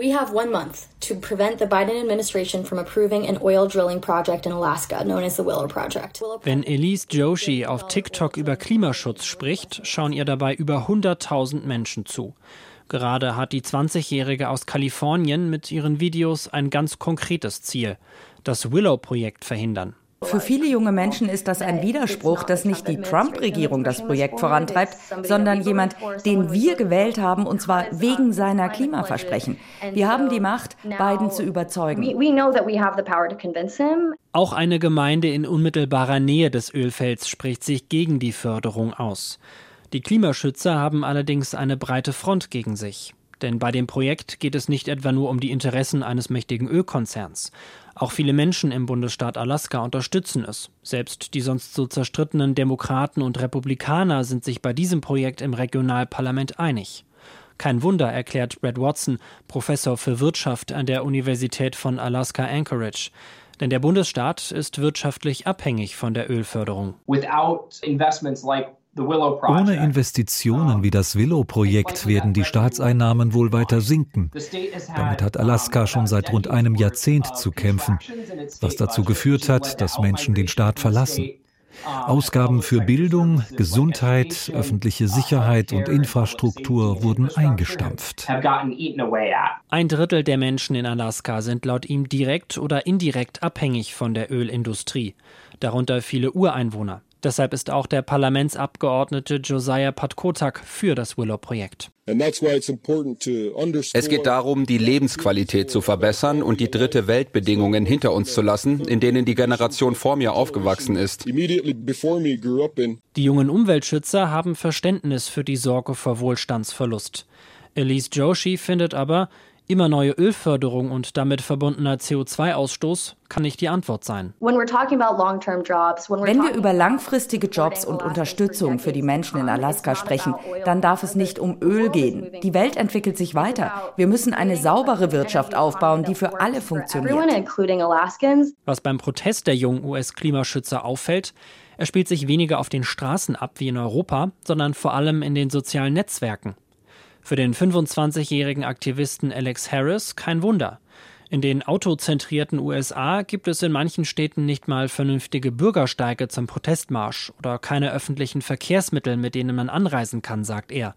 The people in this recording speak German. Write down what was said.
We have one month to prevent the Biden administration from approving an oil drilling project in Alaska known as the Willow Project. Wenn Elise Joshi auf TikTok über Klimaschutz spricht, schauen ihr dabei über 100.000 Menschen zu. Gerade hat die 20-Jährige aus Kalifornien mit ihren Videos ein ganz konkretes Ziel: das Willow-Projekt verhindern. Für viele junge Menschen ist das ein Widerspruch, dass nicht die Trump-Regierung das Projekt vorantreibt, sondern jemand, den wir gewählt haben, und zwar wegen seiner Klimaversprechen. Wir haben die Macht, Biden zu überzeugen. Auch eine Gemeinde in unmittelbarer Nähe des Ölfelds spricht sich gegen die Förderung aus. Die Klimaschützer haben allerdings eine breite Front gegen sich. Denn bei dem Projekt geht es nicht etwa nur um die Interessen eines mächtigen Ölkonzerns. Auch viele Menschen im Bundesstaat Alaska unterstützen es. Selbst die sonst so zerstrittenen Demokraten und Republikaner sind sich bei diesem Projekt im Regionalparlament einig. Kein Wunder, erklärt Brad Watson, Professor für Wirtschaft an der Universität von Alaska Anchorage. Denn der Bundesstaat ist wirtschaftlich abhängig von der Ölförderung. Without investments like ohne Investitionen wie das Willow-Projekt werden die Staatseinnahmen wohl weiter sinken. Damit hat Alaska schon seit rund einem Jahrzehnt zu kämpfen, was dazu geführt hat, dass Menschen den Staat verlassen. Ausgaben für Bildung, Gesundheit, öffentliche Sicherheit und Infrastruktur wurden eingestampft. Ein Drittel der Menschen in Alaska sind laut ihm direkt oder indirekt abhängig von der Ölindustrie, darunter viele Ureinwohner. Deshalb ist auch der Parlamentsabgeordnete Josiah Patkotak für das Willow-Projekt. Es geht darum, die Lebensqualität zu verbessern und die dritte Weltbedingungen hinter uns zu lassen, in denen die Generation vor mir aufgewachsen ist. Die jungen Umweltschützer haben Verständnis für die Sorge vor Wohlstandsverlust. Elise Joshi findet aber, Immer neue Ölförderung und damit verbundener CO2-Ausstoß kann nicht die Antwort sein. Wenn wir über langfristige Jobs und Unterstützung für die Menschen in Alaska sprechen, dann darf es nicht um Öl gehen. Die Welt entwickelt sich weiter. Wir müssen eine saubere Wirtschaft aufbauen, die für alle funktioniert. Was beim Protest der jungen US-Klimaschützer auffällt, er spielt sich weniger auf den Straßen ab wie in Europa, sondern vor allem in den sozialen Netzwerken. Für den 25-jährigen Aktivisten Alex Harris kein Wunder. In den autozentrierten USA gibt es in manchen Städten nicht mal vernünftige Bürgersteige zum Protestmarsch oder keine öffentlichen Verkehrsmittel, mit denen man anreisen kann, sagt er.